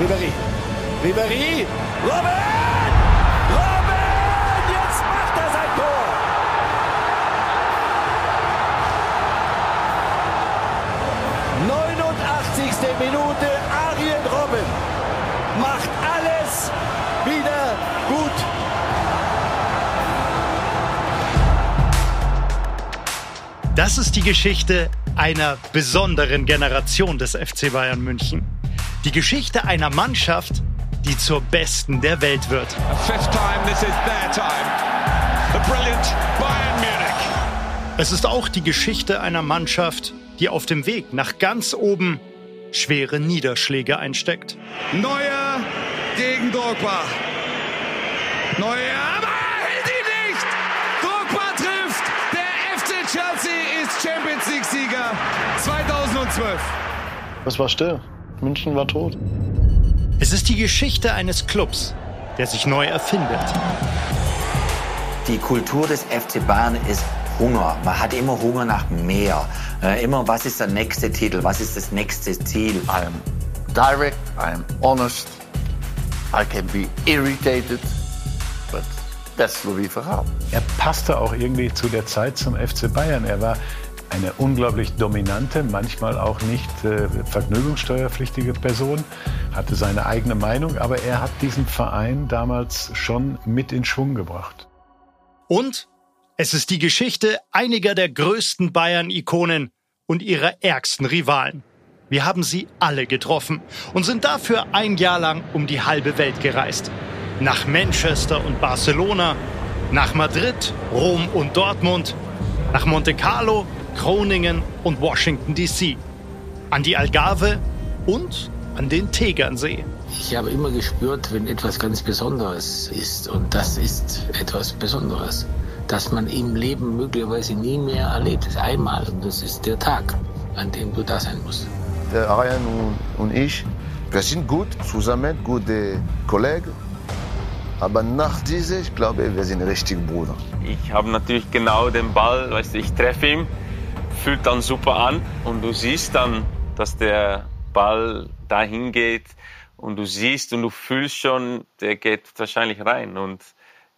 Ribery. Ribery. Robin! Robin! Jetzt macht er sein Tor! Minute. Arjen Robin macht alles wieder gut. Das ist die Geschichte einer besonderen Generation des FC Bayern München. Die Geschichte einer Mannschaft, die zur besten der Welt wird. Es ist auch die Geschichte einer Mannschaft, die auf dem Weg nach ganz oben schwere Niederschläge einsteckt. Neuer gegen Drogba. Neuer, aber hält ihn nicht! Drogba trifft! Der FC Chelsea ist Champions League-Sieger 2012. Es war still. München war tot. Es ist die Geschichte eines Clubs, der sich neu erfindet. Die Kultur des FC Bayern ist Hunger. Man hat immer Hunger nach mehr. Äh, immer, was ist der nächste Titel? Was ist das nächste Ziel? I am direct, I am honest, I can be irritated, but that's Louis Vergaal. Er passte auch irgendwie zu der Zeit zum FC Bayern. Er war eine unglaublich dominante, manchmal auch nicht äh, vergnügungssteuerpflichtige Person, hatte seine eigene Meinung, aber er hat diesen Verein damals schon mit in Schwung gebracht. Und es ist die Geschichte einiger der größten Bayern-Ikonen und ihrer ärgsten Rivalen. Wir haben sie alle getroffen und sind dafür ein Jahr lang um die halbe Welt gereist. Nach Manchester und Barcelona, nach Madrid, Rom und Dortmund, nach Monte Carlo, Groningen und Washington DC, an die Algarve und an den Tegernsee. Ich habe immer gespürt, wenn etwas ganz Besonderes ist und das ist etwas Besonderes, das man im Leben möglicherweise nie mehr erlebt. Das ist einmal und das ist der Tag, an dem du da sein musst. Der Arian und ich, wir sind gut zusammen, gute Kollegen. Aber nach diesem, ich glaube, wir sind richtig Bruder. Ich habe natürlich genau den Ball, weißt du, ich treffe ihn, fühlt dann super an und du siehst dann, dass der Ball dahin geht und du siehst und du fühlst schon, der geht wahrscheinlich rein und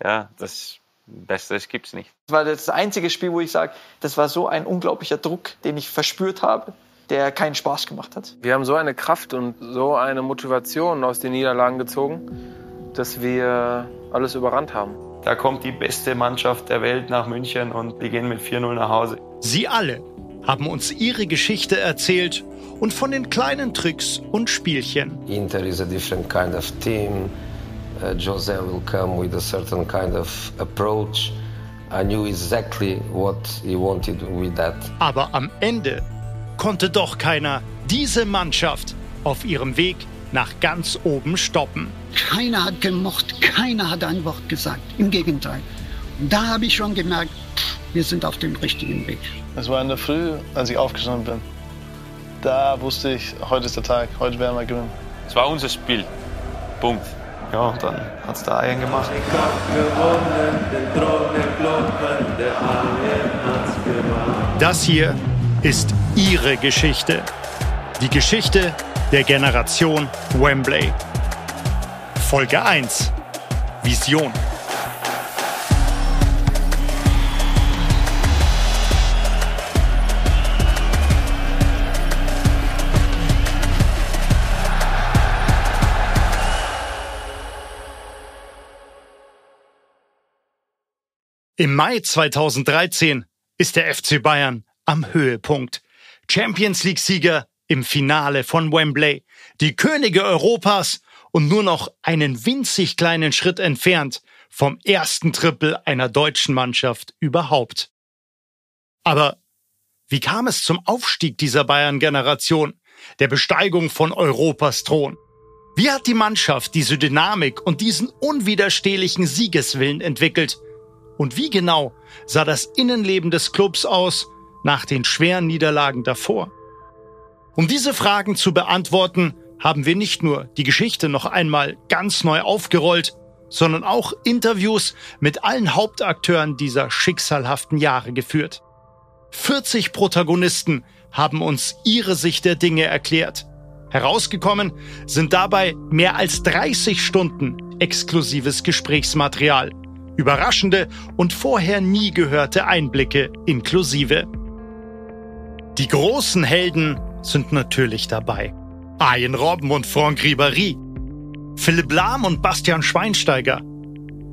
ja, das Besseres gibt's nicht. Das war das einzige Spiel, wo ich sage, das war so ein unglaublicher Druck, den ich verspürt habe, der keinen Spaß gemacht hat. Wir haben so eine Kraft und so eine Motivation aus den Niederlagen gezogen, dass wir alles überrannt haben. Da kommt die beste Mannschaft der Welt nach München und wir gehen mit 4-0 nach Hause. Sie alle haben uns ihre Geschichte erzählt und von den kleinen Tricks und Spielchen. Inter is a different kind of team. Uh, Jose will come with a certain kind of approach. I knew exactly what he wanted with that. Aber am Ende konnte doch keiner diese Mannschaft auf ihrem Weg nach ganz oben stoppen. Keiner hat gemocht, keiner hat ein Wort gesagt. Im Gegenteil. Und da habe ich schon gemerkt, wir sind auf dem richtigen Weg. Es war in der Früh, als ich aufgestanden bin. Da wusste ich, heute ist der Tag, heute werden wir gewinnen. Es war unser Spiel. Punkt. Ja, und dann hat es der Ayen gemacht. Das hier ist ihre Geschichte. Die Geschichte der Generation Wembley. Folge 1. Vision. Im Mai 2013 ist der FC Bayern am Höhepunkt. Champions League-Sieger im Finale von Wembley, die Könige Europas und nur noch einen winzig kleinen Schritt entfernt vom ersten Triple einer deutschen Mannschaft überhaupt. Aber wie kam es zum Aufstieg dieser Bayern-Generation, der Besteigung von Europas Thron? Wie hat die Mannschaft diese Dynamik und diesen unwiderstehlichen Siegeswillen entwickelt? Und wie genau sah das Innenleben des Clubs aus nach den schweren Niederlagen davor? Um diese Fragen zu beantworten, haben wir nicht nur die Geschichte noch einmal ganz neu aufgerollt, sondern auch Interviews mit allen Hauptakteuren dieser schicksalhaften Jahre geführt. 40 Protagonisten haben uns ihre Sicht der Dinge erklärt. Herausgekommen sind dabei mehr als 30 Stunden exklusives Gesprächsmaterial, überraschende und vorher nie gehörte Einblicke inklusive. Die großen Helden sind natürlich dabei. Arjen Robben und Franck Ribéry, Philipp Lahm und Bastian Schweinsteiger,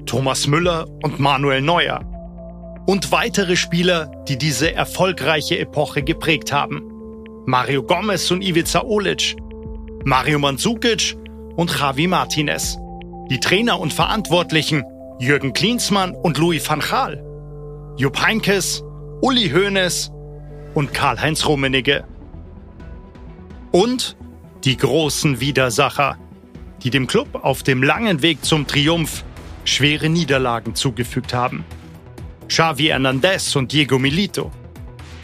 Thomas Müller und Manuel Neuer und weitere Spieler, die diese erfolgreiche Epoche geprägt haben. Mario Gomez und Ivica Olic, Mario Mandzukic und Javi Martinez. Die Trainer und Verantwortlichen Jürgen Klinsmann und Louis van Gaal. Jupp Heinkes, Uli Hoeneß und Karl-Heinz Rummenigge. Und die großen Widersacher, die dem Club auf dem langen Weg zum Triumph schwere Niederlagen zugefügt haben. Xavi Hernandez und Diego Milito,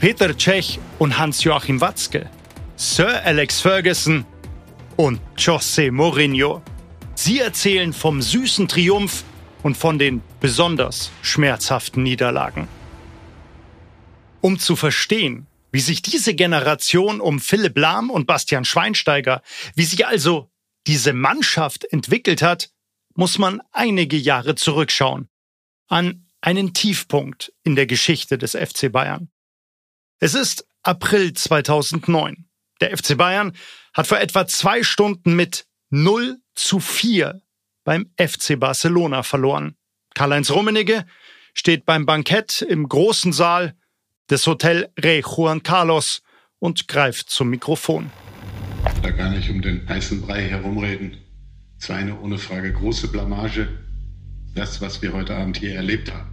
Peter Cech und Hans-Joachim Watzke, Sir Alex Ferguson und José Mourinho. Sie erzählen vom süßen Triumph und von den besonders schmerzhaften Niederlagen. Um zu verstehen, wie sich diese Generation um Philipp Lahm und Bastian Schweinsteiger, wie sich also diese Mannschaft entwickelt hat, muss man einige Jahre zurückschauen. An einen Tiefpunkt in der Geschichte des FC Bayern. Es ist April 2009. Der FC Bayern hat vor etwa zwei Stunden mit 0 zu 4 beim FC Barcelona verloren. Karl-Heinz Rummenigge steht beim Bankett im großen Saal des Hotel Rey Juan Carlos und greift zum Mikrofon. Da gar nicht um den heißen Brei herumreden. Es war eine ohne Frage große Blamage, das, was wir heute Abend hier erlebt haben.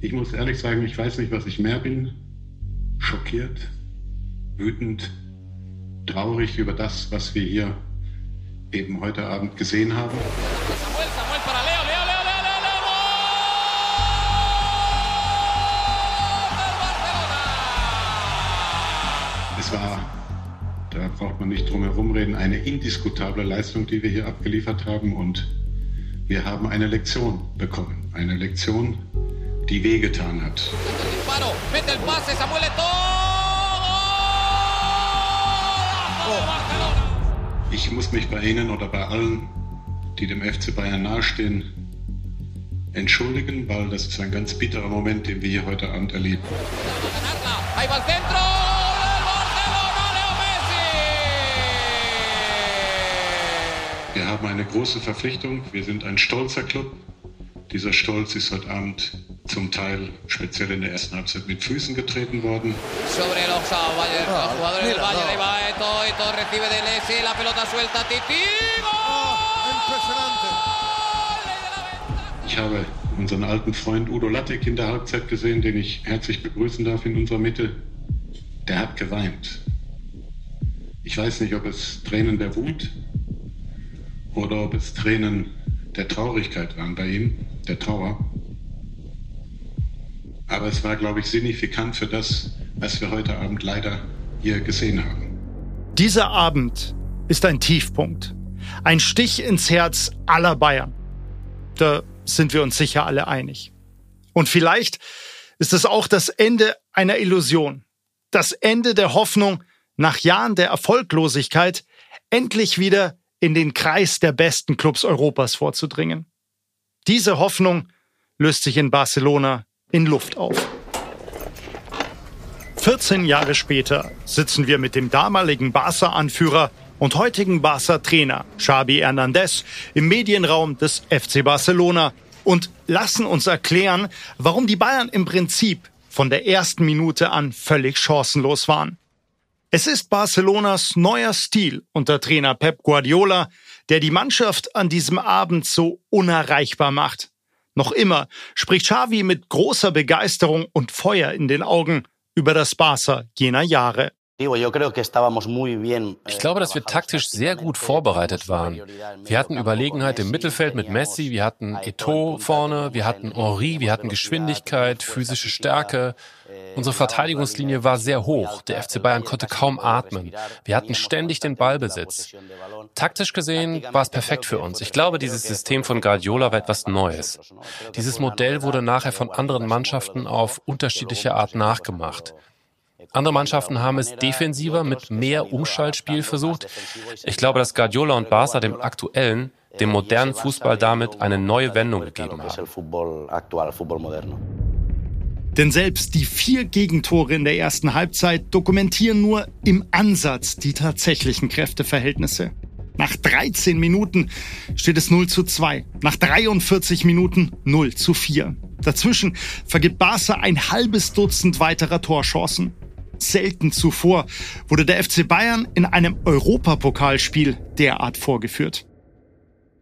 Ich muss ehrlich sagen, ich weiß nicht, was ich mehr bin. Schockiert, wütend, traurig über das, was wir hier eben heute Abend gesehen haben. Es war, da braucht man nicht drum herum reden, eine indiskutable Leistung, die wir hier abgeliefert haben und wir haben eine Lektion bekommen. Eine Lektion, die wehgetan hat. Ich muss mich bei Ihnen oder bei allen, die dem FC Bayern nahestehen, entschuldigen, weil das ist ein ganz bitterer Moment, den wir hier heute Abend erleben. Wir haben eine große Verpflichtung. Wir sind ein stolzer Club. Dieser Stolz ist heute Abend zum Teil speziell in der ersten Halbzeit mit Füßen getreten worden. Ich habe unseren alten Freund Udo Lattek in der Halbzeit gesehen, den ich herzlich begrüßen darf in unserer Mitte. Der hat geweint. Ich weiß nicht, ob es Tränen der Wut oder ob es Tränen der Traurigkeit waren bei ihm, der Trauer. Aber es war, glaube ich, signifikant für das, was wir heute Abend leider hier gesehen haben. Dieser Abend ist ein Tiefpunkt. Ein Stich ins Herz aller Bayern. Da sind wir uns sicher alle einig. Und vielleicht ist es auch das Ende einer Illusion. Das Ende der Hoffnung, nach Jahren der Erfolglosigkeit endlich wieder in den Kreis der besten Clubs Europas vorzudringen. Diese Hoffnung löst sich in Barcelona in Luft auf. 14 Jahre später sitzen wir mit dem damaligen Barca-Anführer und heutigen Barca-Trainer Xabi Hernandez im Medienraum des FC Barcelona und lassen uns erklären, warum die Bayern im Prinzip von der ersten Minute an völlig chancenlos waren. Es ist Barcelonas neuer Stil unter Trainer Pep Guardiola, der die Mannschaft an diesem Abend so unerreichbar macht. Noch immer spricht Xavi mit großer Begeisterung und Feuer in den Augen über das Barca jener Jahre. Ich glaube, dass wir taktisch sehr gut vorbereitet waren. Wir hatten Überlegenheit im Mittelfeld mit Messi, wir hatten Eto'o vorne, wir hatten Henri, wir hatten Geschwindigkeit, physische Stärke. Unsere Verteidigungslinie war sehr hoch. Der FC Bayern konnte kaum atmen. Wir hatten ständig den Ballbesitz. Taktisch gesehen war es perfekt für uns. Ich glaube, dieses System von Guardiola war etwas Neues. Dieses Modell wurde nachher von anderen Mannschaften auf unterschiedliche Art nachgemacht. Andere Mannschaften haben es defensiver mit mehr Umschaltspiel versucht. Ich glaube, dass Guardiola und Barca dem aktuellen, dem modernen Fußball damit eine neue Wendung gegeben haben. Denn selbst die vier Gegentore in der ersten Halbzeit dokumentieren nur im Ansatz die tatsächlichen Kräfteverhältnisse. Nach 13 Minuten steht es 0 zu 2. Nach 43 Minuten 0 zu 4. Dazwischen vergibt Barca ein halbes Dutzend weiterer Torchancen. Selten zuvor wurde der FC Bayern in einem Europapokalspiel derart vorgeführt.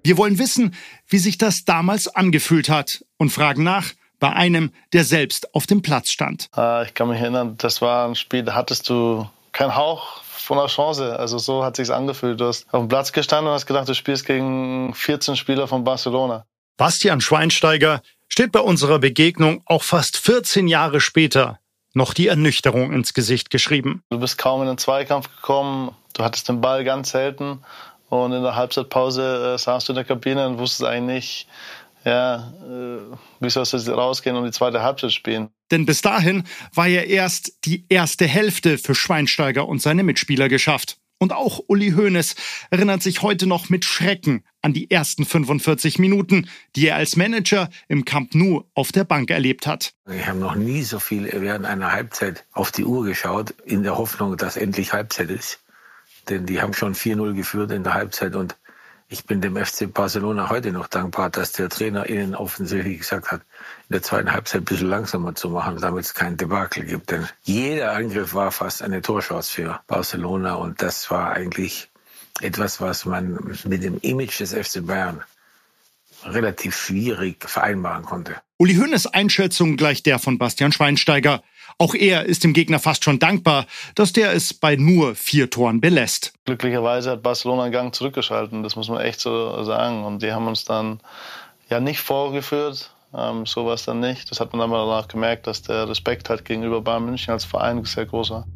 Wir wollen wissen, wie sich das damals angefühlt hat und fragen nach bei einem, der selbst auf dem Platz stand. Ah, ich kann mich erinnern, das war ein Spiel, da hattest du keinen Hauch von einer Chance. Also so hat sich's angefühlt. Du hast auf dem Platz gestanden und hast gedacht, du spielst gegen 14 Spieler von Barcelona. Bastian Schweinsteiger steht bei unserer Begegnung auch fast 14 Jahre später noch die Ernüchterung ins Gesicht geschrieben. Du bist kaum in den Zweikampf gekommen, du hattest den Ball ganz selten und in der Halbzeitpause äh, saßt du in der Kabine und wusstest eigentlich nicht, ja, äh, wie sollst du rausgehen und die zweite Halbzeit spielen. Denn bis dahin war ja erst die erste Hälfte für Schweinsteiger und seine Mitspieler geschafft. Und auch Uli Hoeneß erinnert sich heute noch mit Schrecken an die ersten 45 Minuten, die er als Manager im Camp Nou auf der Bank erlebt hat. Ich habe noch nie so viel während einer Halbzeit auf die Uhr geschaut, in der Hoffnung, dass endlich Halbzeit ist. Denn die haben schon 4-0 geführt in der Halbzeit und ich bin dem FC Barcelona heute noch dankbar, dass der Trainer ihnen offensichtlich gesagt hat, in der zweiten Halbzeit ein bisschen langsamer zu machen, damit es kein Debakel gibt. Denn jeder Angriff war fast eine Torchance für Barcelona und das war eigentlich etwas, was man mit dem Image des FC Bayern relativ schwierig vereinbaren konnte. Uli Hoeneß Einschätzung gleich der von Bastian Schweinsteiger. Auch er ist dem Gegner fast schon dankbar, dass der es bei nur vier Toren belässt. Glücklicherweise hat Barcelona einen Gang zurückgeschalten, das muss man echt so sagen. Und die haben uns dann ja nicht vorgeführt, ähm, so war es dann nicht. Das hat man aber danach gemerkt, dass der Respekt halt gegenüber Bayern München als Verein sehr groß war.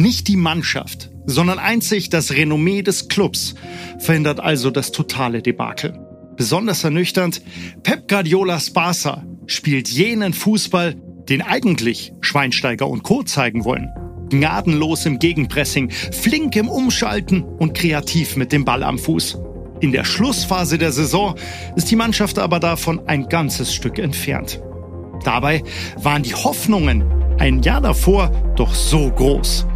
Nicht die Mannschaft, sondern einzig das Renommee des Clubs verhindert also das totale Debakel. Besonders ernüchternd, Pep Guardiolas Barca spielt jenen Fußball, den eigentlich Schweinsteiger und Co. zeigen wollen. Gnadenlos im Gegenpressing, flink im Umschalten und kreativ mit dem Ball am Fuß. In der Schlussphase der Saison ist die Mannschaft aber davon ein ganzes Stück entfernt. Dabei waren die Hoffnungen ein Jahr davor doch so groß.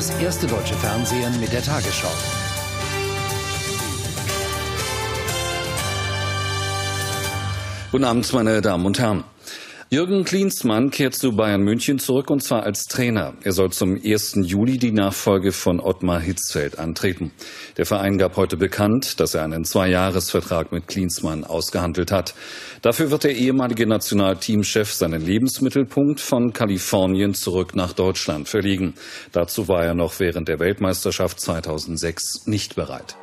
Das erste deutsche Fernsehen mit der Tagesschau. Guten Abend, meine Damen und Herren. Jürgen Klinsmann kehrt zu Bayern München zurück und zwar als Trainer. Er soll zum 1. Juli die Nachfolge von Ottmar Hitzfeld antreten. Der Verein gab heute bekannt, dass er einen Zweijahresvertrag mit Klinsmann ausgehandelt hat. Dafür wird der ehemalige Nationalteamchef seinen Lebensmittelpunkt von Kalifornien zurück nach Deutschland verlegen. Dazu war er noch während der Weltmeisterschaft 2006 nicht bereit.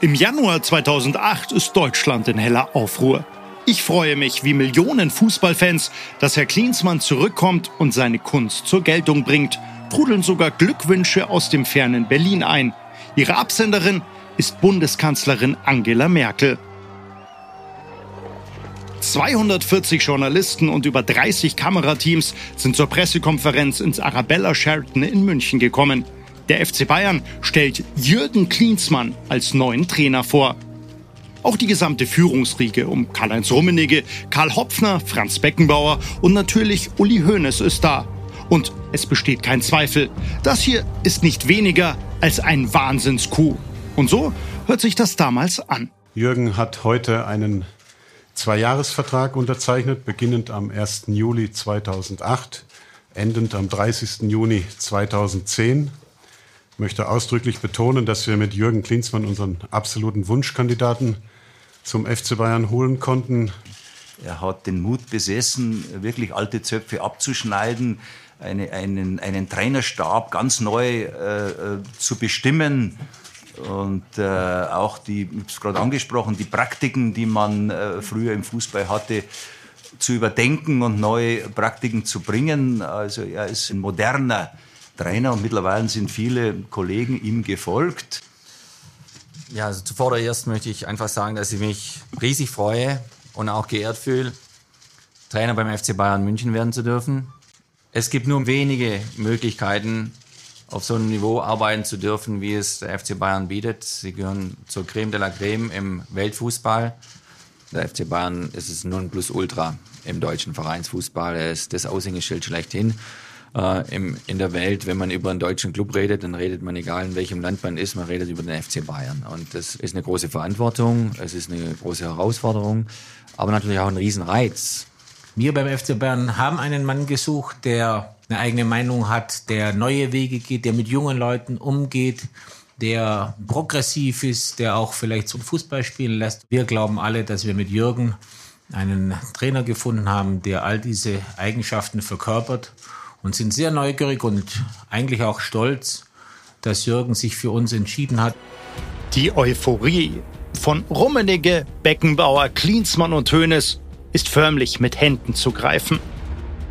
Im Januar 2008 ist Deutschland in heller Aufruhr. Ich freue mich wie Millionen Fußballfans, dass Herr Klinsmann zurückkommt und seine Kunst zur Geltung bringt. Trudeln sogar Glückwünsche aus dem fernen Berlin ein. Ihre Absenderin ist Bundeskanzlerin Angela Merkel. 240 Journalisten und über 30 Kamerateams sind zur Pressekonferenz ins Arabella Sheraton in München gekommen. Der FC Bayern stellt Jürgen Klinsmann als neuen Trainer vor. Auch die gesamte Führungsriege um Karl-Heinz Rummenigge, Karl Hopfner, Franz Beckenbauer und natürlich Uli Hoeneß ist da. Und es besteht kein Zweifel, das hier ist nicht weniger als ein Wahnsinnskuh. Und so hört sich das damals an. Jürgen hat heute einen Zweijahresvertrag unterzeichnet, beginnend am 1. Juli 2008, endend am 30. Juni 2010. Ich möchte ausdrücklich betonen, dass wir mit Jürgen Klinsmann unseren absoluten Wunschkandidaten zum FC Bayern holen konnten. Er hat den Mut besessen, wirklich alte Zöpfe abzuschneiden, eine, einen, einen Trainerstab ganz neu äh, äh zu bestimmen. Und äh, auch die, ich es gerade angesprochen, die Praktiken, die man äh, früher im Fußball hatte, zu überdenken und neue Praktiken zu bringen. Also er ist ein moderner Trainer und mittlerweile sind viele Kollegen ihm gefolgt. Ja, also zuvordererst möchte ich einfach sagen, dass ich mich riesig freue und auch geehrt fühle, Trainer beim FC Bayern München werden zu dürfen. Es gibt nur wenige Möglichkeiten, auf so einem Niveau arbeiten zu dürfen, wie es der FC Bayern bietet. Sie gehören zur Creme de la Creme im Weltfußball. Der FC Bayern ist es Nonplusultra im deutschen Vereinsfußball. Er ist das Aushängeschild schlechthin. Äh, im, in der Welt, wenn man über einen deutschen Club redet, dann redet man, egal in welchem Land man ist, man redet über den FC Bayern. Und das ist eine große Verantwortung, es ist eine große Herausforderung, aber natürlich auch ein Riesenreiz. Wir beim FC Bayern haben einen Mann gesucht, der eine eigene Meinung hat, der neue Wege geht, der mit jungen Leuten umgeht, der progressiv ist, der auch vielleicht zum Fußball spielen lässt. Wir glauben alle, dass wir mit Jürgen einen Trainer gefunden haben, der all diese Eigenschaften verkörpert und sind sehr neugierig und eigentlich auch stolz, dass Jürgen sich für uns entschieden hat. Die Euphorie von Rummenigge, Beckenbauer, Klinsmann und Hoeneß ist förmlich mit Händen zu greifen.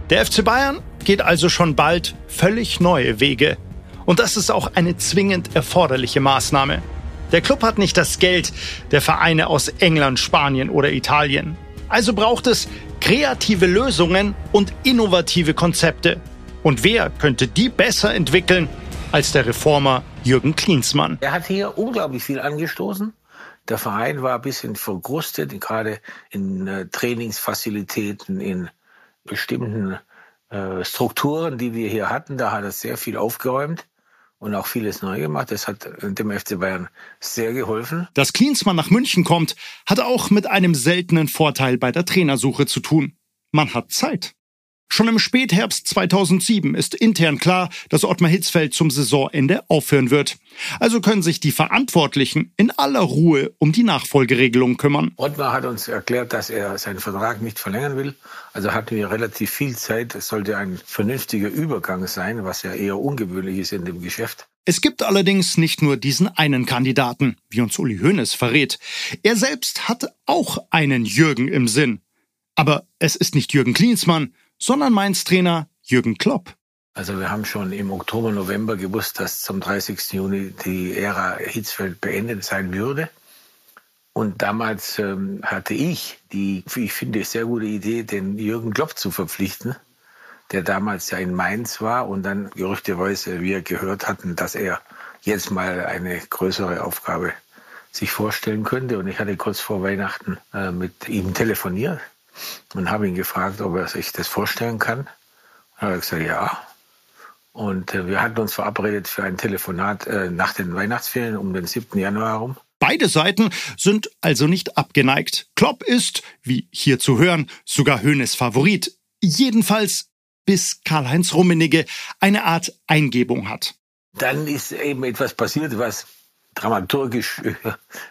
Der FC Bayern geht also schon bald völlig neue Wege. Und das ist auch eine zwingend erforderliche Maßnahme. Der Club hat nicht das Geld der Vereine aus England, Spanien oder Italien. Also braucht es kreative Lösungen und innovative Konzepte. Und wer könnte die besser entwickeln als der Reformer Jürgen Klinsmann? Er hat hier unglaublich viel angestoßen. Der Verein war ein bisschen verkrustet, gerade in äh, Trainingsfacilitäten, in bestimmten äh, Strukturen, die wir hier hatten. Da hat er sehr viel aufgeräumt und auch vieles neu gemacht. Das hat dem FC Bayern sehr geholfen. Dass Klinsmann nach München kommt, hat auch mit einem seltenen Vorteil bei der Trainersuche zu tun. Man hat Zeit. Schon im Spätherbst 2007 ist intern klar, dass Ottmar Hitzfeld zum Saisonende aufhören wird. Also können sich die Verantwortlichen in aller Ruhe um die Nachfolgeregelung kümmern. Ottmar hat uns erklärt, dass er seinen Vertrag nicht verlängern will. Also hatten wir relativ viel Zeit. Es sollte ein vernünftiger Übergang sein, was ja eher ungewöhnlich ist in dem Geschäft. Es gibt allerdings nicht nur diesen einen Kandidaten, wie uns Uli Hoeneß verrät. Er selbst hat auch einen Jürgen im Sinn. Aber es ist nicht Jürgen Klinsmann, sondern Mainz Trainer Jürgen Klopp. Also wir haben schon im Oktober, November gewusst, dass zum 30. Juni die Ära Hitzfeld beendet sein würde. Und damals ähm, hatte ich die, ich finde, sehr gute Idee, den Jürgen Klopp zu verpflichten, der damals ja in Mainz war und dann gerüchteweise wir gehört hatten, dass er jetzt mal eine größere Aufgabe sich vorstellen könnte. Und ich hatte kurz vor Weihnachten äh, mit ihm telefoniert und habe ihn gefragt, ob er sich das vorstellen kann. Er hat gesagt, ja. Und äh, wir hatten uns verabredet für ein Telefonat äh, nach den Weihnachtsferien um den 7. Januar herum. Beide Seiten sind also nicht abgeneigt. Klopp ist, wie hier zu hören, sogar Höhnes Favorit. Jedenfalls bis Karl-Heinz Rummenigge eine Art Eingebung hat. Dann ist eben etwas passiert, was dramaturgisch äh,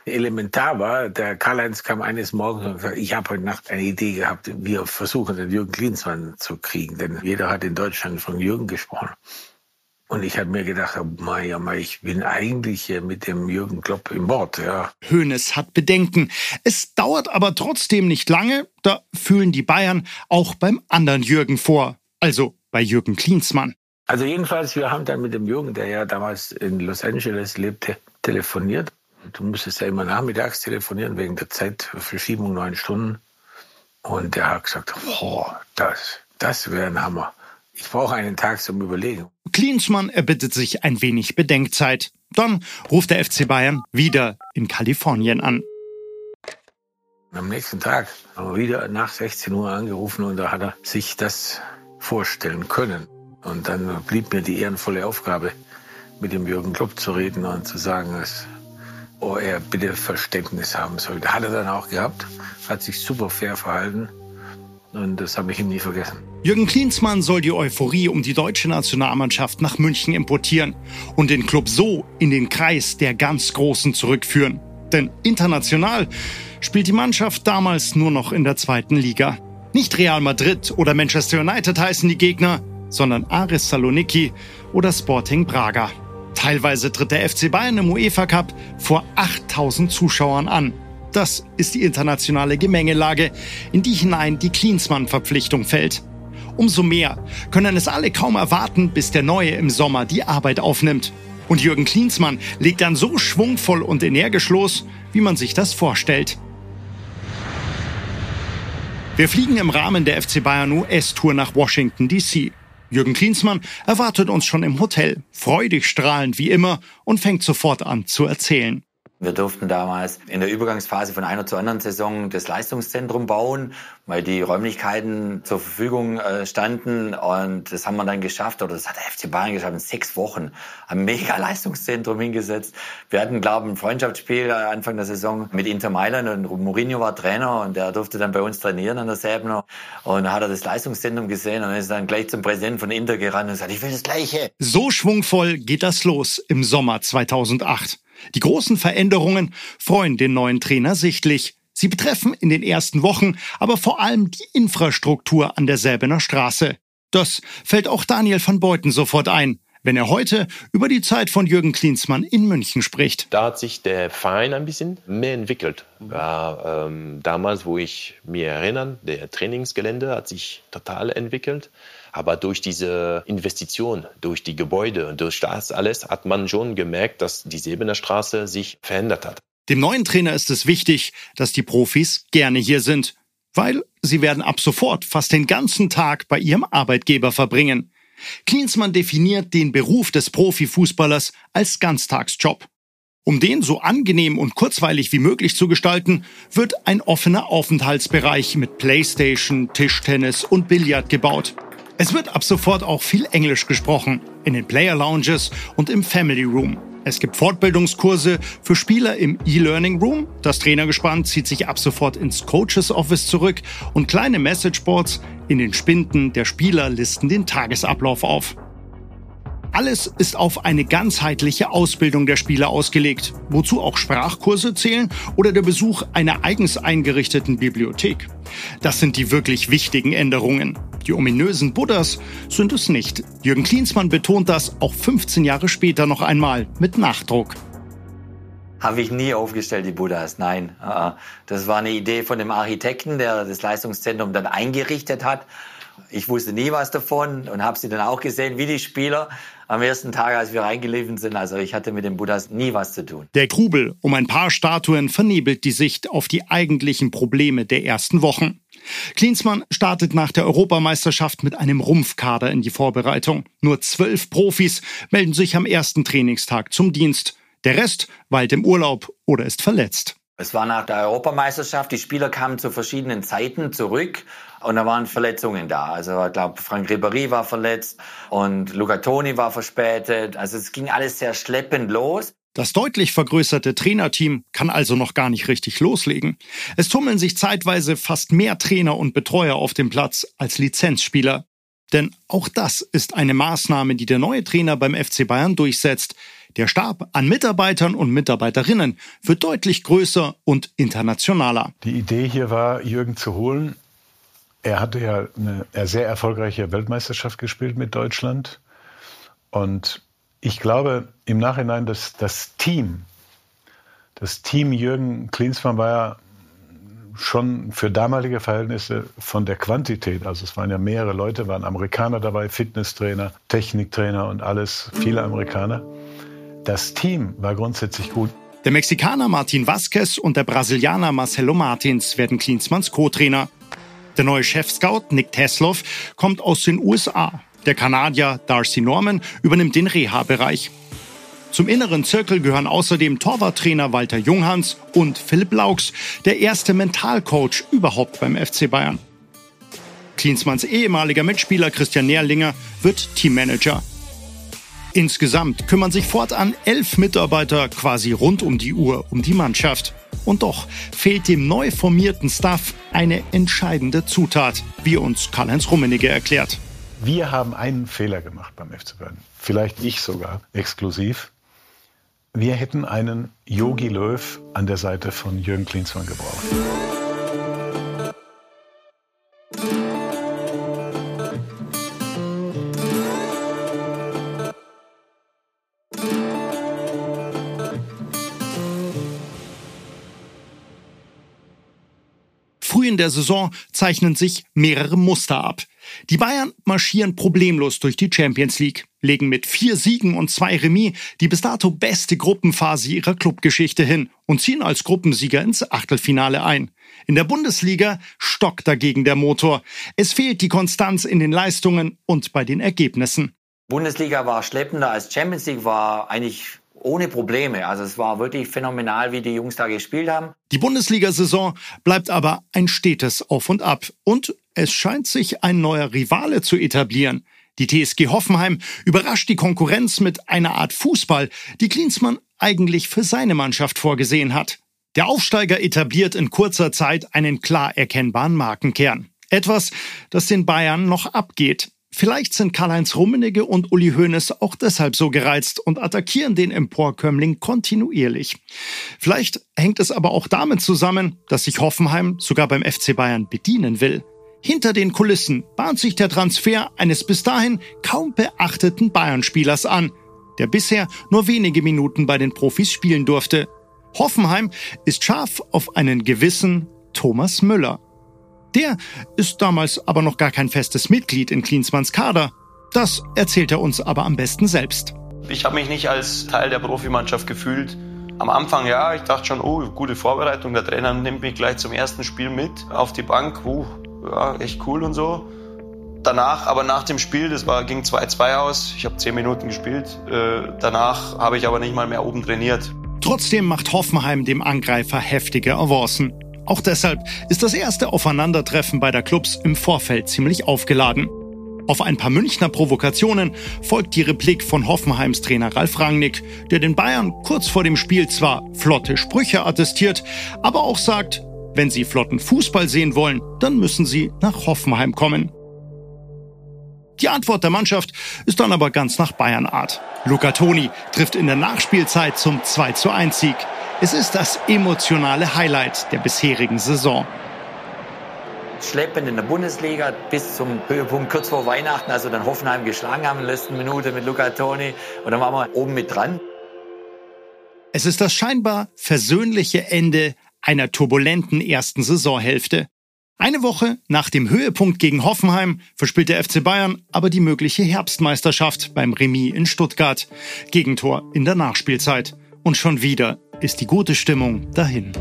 elementar war. Der Karl-Heinz kam eines Morgens und sagte, ich habe heute Nacht eine Idee gehabt, wir versuchen den Jürgen Klinsmann zu kriegen, denn jeder hat in Deutschland von Jürgen gesprochen. Und ich habe mir gedacht, oh, Maya, ich bin eigentlich mit dem Jürgen Klopp im Bord. Ja. Hönes hat Bedenken. Es dauert aber trotzdem nicht lange. Da fühlen die Bayern auch beim anderen Jürgen vor. Also bei Jürgen Klinsmann. Also jedenfalls, wir haben dann mit dem Jürgen, der ja damals in Los Angeles lebte, telefoniert. Du musstest ja immer nachmittags telefonieren wegen der Zeitverschiebung, neun Stunden. Und der hat gesagt, boah, das, das wäre ein Hammer. Ich brauche einen Tag zum Überlegen. Klinsmann erbittet sich ein wenig Bedenkzeit. Dann ruft der FC Bayern wieder in Kalifornien an. Am nächsten Tag haben wir wieder nach 16 Uhr angerufen und da hat er sich das vorstellen können. Und dann blieb mir die ehrenvolle Aufgabe, mit dem Jürgen Klopp zu reden und zu sagen, dass er bitte Verständnis haben sollte. Hat er dann auch gehabt, hat sich super fair verhalten und das habe ich ihm nie vergessen. Jürgen Klinsmann soll die Euphorie um die deutsche Nationalmannschaft nach München importieren und den Club so in den Kreis der ganz Großen zurückführen. Denn international spielt die Mannschaft damals nur noch in der zweiten Liga. Nicht Real Madrid oder Manchester United heißen die Gegner, sondern Aris Saloniki oder Sporting Braga. Teilweise tritt der FC Bayern im UEFA Cup vor 8000 Zuschauern an. Das ist die internationale Gemengelage, in die hinein die Klinsmann-Verpflichtung fällt. Umso mehr können es alle kaum erwarten, bis der Neue im Sommer die Arbeit aufnimmt. Und Jürgen Klinsmann legt dann so schwungvoll und energisch los, wie man sich das vorstellt. Wir fliegen im Rahmen der FC Bayern US-Tour nach Washington, D.C. Jürgen Klinsmann erwartet uns schon im Hotel, freudig strahlend wie immer und fängt sofort an zu erzählen. Wir durften damals in der Übergangsphase von einer zur anderen Saison das Leistungszentrum bauen, weil die Räumlichkeiten zur Verfügung äh, standen. Und das haben wir dann geschafft, oder das hat der FC Bayern geschafft, in sechs Wochen ein mega Leistungszentrum hingesetzt. Wir hatten, glaube ich, ein Freundschaftsspiel äh, Anfang der Saison mit Inter Mailand und Mourinho war Trainer und der durfte dann bei uns trainieren an der Säbener. Und hat er das Leistungszentrum gesehen und ist dann gleich zum Präsidenten von Inter gerannt und gesagt, ich will das Gleiche. So schwungvoll geht das los im Sommer 2008. Die großen Veränderungen freuen den neuen Trainer sichtlich. Sie betreffen in den ersten Wochen aber vor allem die Infrastruktur an der Säbener Straße. Das fällt auch Daniel van Beuten sofort ein, wenn er heute über die Zeit von Jürgen Klinsmann in München spricht. Da hat sich der Verein ein bisschen mehr entwickelt. Ja, ähm, damals, wo ich mir erinnere, der Trainingsgelände hat sich total entwickelt. Aber durch diese Investition, durch die Gebäude und durch das alles hat man schon gemerkt, dass die Sebener Straße sich verändert hat. Dem neuen Trainer ist es wichtig, dass die Profis gerne hier sind, weil sie werden ab sofort fast den ganzen Tag bei ihrem Arbeitgeber verbringen. Klinsmann definiert den Beruf des Profifußballers als Ganztagsjob. Um den so angenehm und kurzweilig wie möglich zu gestalten, wird ein offener Aufenthaltsbereich mit Playstation, Tischtennis und Billard gebaut. Es wird ab sofort auch viel Englisch gesprochen, in den Player Lounges und im Family Room. Es gibt Fortbildungskurse für Spieler im E-Learning Room. Das Trainergespann zieht sich ab sofort ins Coaches Office zurück und kleine Messageboards in den Spinden der Spieler listen den Tagesablauf auf. Alles ist auf eine ganzheitliche Ausbildung der Spieler ausgelegt, wozu auch Sprachkurse zählen oder der Besuch einer eigens eingerichteten Bibliothek. Das sind die wirklich wichtigen Änderungen. Die ominösen Buddhas sind es nicht. Jürgen Klinsmann betont das auch 15 Jahre später noch einmal mit Nachdruck. Habe ich nie aufgestellt, die Buddhas. Nein. Ah, das war eine Idee von dem Architekten, der das Leistungszentrum dann eingerichtet hat. Ich wusste nie was davon und habe sie dann auch gesehen, wie die Spieler am ersten Tag, als wir reingeliefen sind. Also ich hatte mit den Buddhas nie was zu tun. Der Grubel um ein paar Statuen vernebelt die Sicht auf die eigentlichen Probleme der ersten Wochen. Klinsmann startet nach der Europameisterschaft mit einem Rumpfkader in die Vorbereitung. Nur zwölf Profis melden sich am ersten Trainingstag zum Dienst. Der Rest weilt im Urlaub oder ist verletzt. Es war nach der Europameisterschaft, die Spieler kamen zu verschiedenen Zeiten zurück und da waren Verletzungen da. Also ich glaube, Frank Ribéry war verletzt und Luca Toni war verspätet. Also es ging alles sehr schleppend los. Das deutlich vergrößerte Trainerteam kann also noch gar nicht richtig loslegen. Es tummeln sich zeitweise fast mehr Trainer und Betreuer auf dem Platz als Lizenzspieler. Denn auch das ist eine Maßnahme, die der neue Trainer beim FC Bayern durchsetzt. Der Stab an Mitarbeitern und Mitarbeiterinnen wird deutlich größer und internationaler. Die Idee hier war, Jürgen zu holen. Er hatte ja eine sehr erfolgreiche Weltmeisterschaft gespielt mit Deutschland. Und ich glaube im Nachhinein, dass das Team, das Team Jürgen Klinsmann war ja schon für damalige Verhältnisse von der Quantität, also es waren ja mehrere Leute, waren Amerikaner dabei, Fitnesstrainer, Techniktrainer und alles, viele Amerikaner. Das Team war grundsätzlich gut. Der Mexikaner Martin Vasquez und der Brasilianer Marcelo Martins werden Klinsmanns Co-Trainer. Der neue Chef-Scout Nick Tesloff kommt aus den USA. Der Kanadier Darcy Norman übernimmt den Reha-Bereich. Zum inneren Zirkel gehören außerdem Torwarttrainer Walter Junghans und Philipp Laux, der erste Mentalcoach überhaupt beim FC Bayern. Klinsmanns ehemaliger Mitspieler Christian Nährlinger wird Teammanager. Insgesamt kümmern sich fortan elf Mitarbeiter quasi rund um die Uhr um die Mannschaft. Und doch fehlt dem neu formierten Staff eine entscheidende Zutat, wie uns Karl-Heinz Rummenigge erklärt. Wir haben einen Fehler gemacht beim FC Bayern. Vielleicht ich sogar exklusiv. Wir hätten einen Yogi Löw an der Seite von Jürgen Klinsmann gebraucht. Der Saison zeichnen sich mehrere Muster ab. Die Bayern marschieren problemlos durch die Champions League, legen mit vier Siegen und zwei Remis die bis dato beste Gruppenphase ihrer Clubgeschichte hin und ziehen als Gruppensieger ins Achtelfinale ein. In der Bundesliga stockt dagegen der Motor. Es fehlt die Konstanz in den Leistungen und bei den Ergebnissen. Bundesliga war schleppender als Champions League, war eigentlich ohne Probleme. Also es war wirklich phänomenal, wie die Jungs da gespielt haben. Die Bundesliga-Saison bleibt aber ein stetes Auf und Ab. Und es scheint sich ein neuer Rivale zu etablieren. Die TSG Hoffenheim überrascht die Konkurrenz mit einer Art Fußball, die Klinsmann eigentlich für seine Mannschaft vorgesehen hat. Der Aufsteiger etabliert in kurzer Zeit einen klar erkennbaren Markenkern. Etwas, das den Bayern noch abgeht. Vielleicht sind Karl-Heinz Rummenigge und Uli Hoeneß auch deshalb so gereizt und attackieren den Emporkömmling kontinuierlich. Vielleicht hängt es aber auch damit zusammen, dass sich Hoffenheim sogar beim FC Bayern bedienen will. Hinter den Kulissen bahnt sich der Transfer eines bis dahin kaum beachteten Bayern-Spielers an, der bisher nur wenige Minuten bei den Profis spielen durfte. Hoffenheim ist scharf auf einen gewissen Thomas Müller. Der ist damals aber noch gar kein festes Mitglied in Klinsmanns Kader. Das erzählt er uns aber am besten selbst. Ich habe mich nicht als Teil der Profimannschaft gefühlt. Am Anfang ja, ich dachte schon, oh, gute Vorbereitung. Der Trainer nimmt mich gleich zum ersten Spiel mit auf die Bank. Uh, ja, echt cool und so. Danach, aber nach dem Spiel, das war, ging 2-2 aus. Ich habe zehn Minuten gespielt. Äh, danach habe ich aber nicht mal mehr oben trainiert. Trotzdem macht Hoffenheim dem Angreifer heftige Avancen. Auch deshalb ist das erste Aufeinandertreffen beider Clubs im Vorfeld ziemlich aufgeladen. Auf ein paar Münchner Provokationen folgt die Replik von Hoffenheims Trainer Ralf Rangnick, der den Bayern kurz vor dem Spiel zwar flotte Sprüche attestiert, aber auch sagt, wenn sie flotten Fußball sehen wollen, dann müssen sie nach Hoffenheim kommen. Die Antwort der Mannschaft ist dann aber ganz nach Bayern-Art. Luca Toni trifft in der Nachspielzeit zum 2 zu 1 Sieg. Es ist das emotionale Highlight der bisherigen Saison. Schleppend in der Bundesliga bis zum Höhepunkt kurz vor Weihnachten, also dann Hoffenheim geschlagen haben in der letzten Minute mit Luca Toni. Und dann waren wir oben mit dran. Es ist das scheinbar versöhnliche Ende einer turbulenten ersten Saisonhälfte. Eine Woche nach dem Höhepunkt gegen Hoffenheim verspielt der FC Bayern aber die mögliche Herbstmeisterschaft beim Remis in Stuttgart. Gegentor in der Nachspielzeit. Und schon wieder ist die gute Stimmung dahin.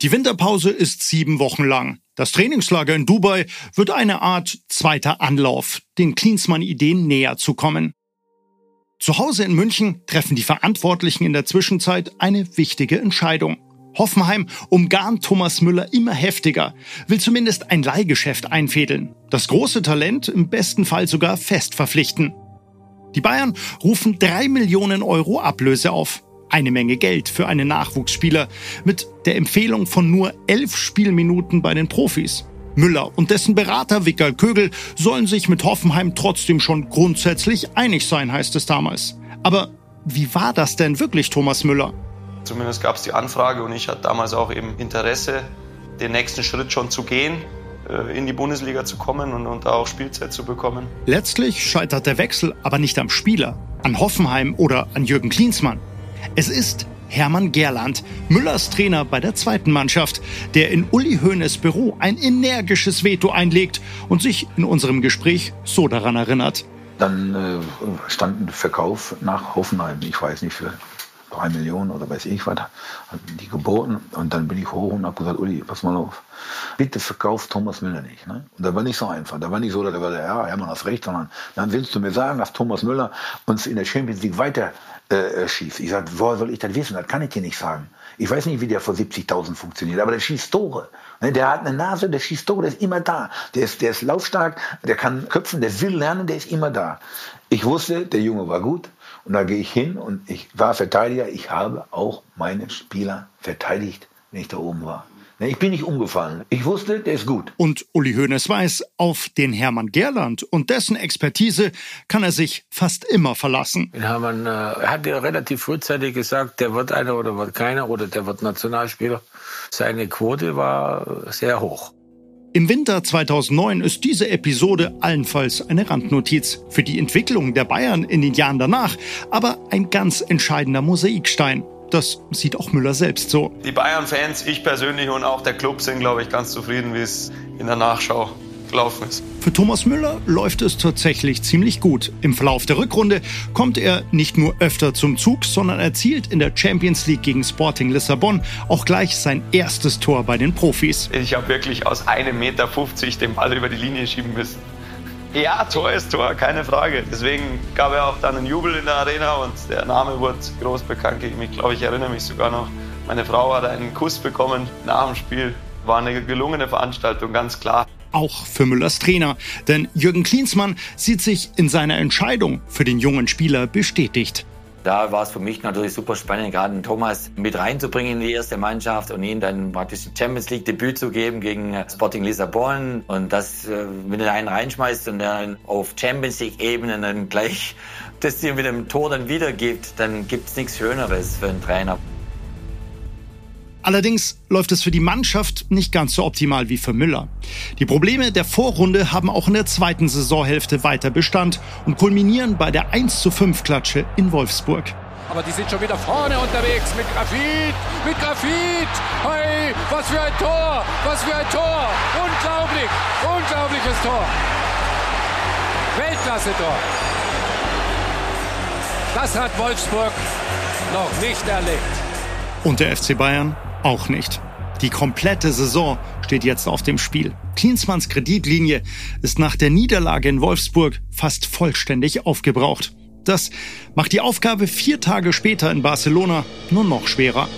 Die Winterpause ist sieben Wochen lang. Das Trainingslager in Dubai wird eine Art zweiter Anlauf, den Klinsmann-Ideen näher zu kommen. Zu Hause in München treffen die Verantwortlichen in der Zwischenzeit eine wichtige Entscheidung. Hoffenheim umgarnt Thomas Müller immer heftiger, will zumindest ein Leihgeschäft einfädeln, das große Talent im besten Fall sogar fest verpflichten. Die Bayern rufen drei Millionen Euro Ablöse auf. Eine Menge Geld für einen Nachwuchsspieler mit der Empfehlung von nur elf Spielminuten bei den Profis. Müller und dessen Berater Wickel Kögel sollen sich mit Hoffenheim trotzdem schon grundsätzlich einig sein, heißt es damals. Aber wie war das denn wirklich, Thomas Müller? Zumindest gab es die Anfrage und ich hatte damals auch eben Interesse, den nächsten Schritt schon zu gehen, äh, in die Bundesliga zu kommen und, und da auch Spielzeit zu bekommen. Letztlich scheitert der Wechsel aber nicht am Spieler, an Hoffenheim oder an Jürgen Klinsmann. Es ist Hermann Gerland, Müllers Trainer bei der zweiten Mannschaft, der in Uli Hoeneß Büro ein energisches Veto einlegt und sich in unserem Gespräch so daran erinnert. Dann äh, stand ein Verkauf nach Hoffenheim, ich weiß nicht, für drei Millionen oder weiß ich was, hatten die geboten. Und dann bin ich hoch und habe gesagt, Uli, pass mal auf, bitte verkauf Thomas Müller nicht. Ne? Und da war nicht so einfach. Da war nicht so, dass er war, ja, Hermann, hast recht, sondern dann willst du mir sagen, dass Thomas Müller uns in der Champions League weiter äh, äh, schießt. Ich sage, woher soll ich das wissen? Das kann ich dir nicht sagen. Ich weiß nicht, wie der vor 70.000 funktioniert, aber der schießt Tore. Ne, der hat eine Nase, der schießt Tore, der ist immer da. Der ist, der ist laufstark, der kann köpfen, der will lernen, der ist immer da. Ich wusste, der Junge war gut. Und da gehe ich hin und ich war Verteidiger. Ich habe auch meine Spieler verteidigt, wenn ich da oben war. Ich bin nicht umgefallen. Ich wusste, der ist gut. Und Uli Hoeneß weiß, auf den Hermann Gerland und dessen Expertise kann er sich fast immer verlassen. Hermann äh, hat ja relativ frühzeitig gesagt, der wird einer oder wird keiner oder der wird Nationalspieler. Seine Quote war sehr hoch. Im Winter 2009 ist diese Episode allenfalls eine Randnotiz für die Entwicklung der Bayern in den Jahren danach, aber ein ganz entscheidender Mosaikstein. Das sieht auch Müller selbst so. Die Bayern-Fans, ich persönlich und auch der Club sind, glaube ich, ganz zufrieden, wie es in der Nachschau gelaufen ist. Für Thomas Müller läuft es tatsächlich ziemlich gut. Im Verlauf der Rückrunde kommt er nicht nur öfter zum Zug, sondern erzielt in der Champions League gegen Sporting Lissabon auch gleich sein erstes Tor bei den Profis. Ich habe wirklich aus einem Meter 50 den Ball über die Linie schieben müssen. Ja, Tor ist Tor, keine Frage. Deswegen gab er auch dann einen Jubel in der Arena und der Name wurde groß bekannt. Ich glaube, ich erinnere mich sogar noch. Meine Frau hat einen Kuss bekommen nach dem Spiel. War eine gelungene Veranstaltung, ganz klar. Auch für Müllers Trainer, denn Jürgen Klinsmann sieht sich in seiner Entscheidung für den jungen Spieler bestätigt. Da war es für mich natürlich super spannend, gerade den Thomas mit reinzubringen in die erste Mannschaft und ihn dann praktisch ein Champions League Debüt zu geben gegen Sporting Lissabon. Und das, äh, wenn du einen reinschmeißt und der auf Champions League Ebene dann gleich das dir mit dem Tor dann wiedergibt, dann gibt es nichts Schöneres für einen Trainer. Allerdings läuft es für die Mannschaft nicht ganz so optimal wie für Müller. Die Probleme der Vorrunde haben auch in der zweiten Saisonhälfte weiter Bestand und kulminieren bei der 1 zu 5 Klatsche in Wolfsburg. Aber die sind schon wieder vorne unterwegs mit Grafit, mit Grafit. Hey, was für ein Tor, was für ein Tor. Unglaublich, unglaubliches Tor. Weltklasse-Tor. Das hat Wolfsburg noch nicht erlebt. Und der FC Bayern auch nicht. Die komplette Saison steht jetzt auf dem Spiel. Klinsmanns Kreditlinie ist nach der Niederlage in Wolfsburg fast vollständig aufgebraucht. Das macht die Aufgabe vier Tage später in Barcelona nur noch schwerer.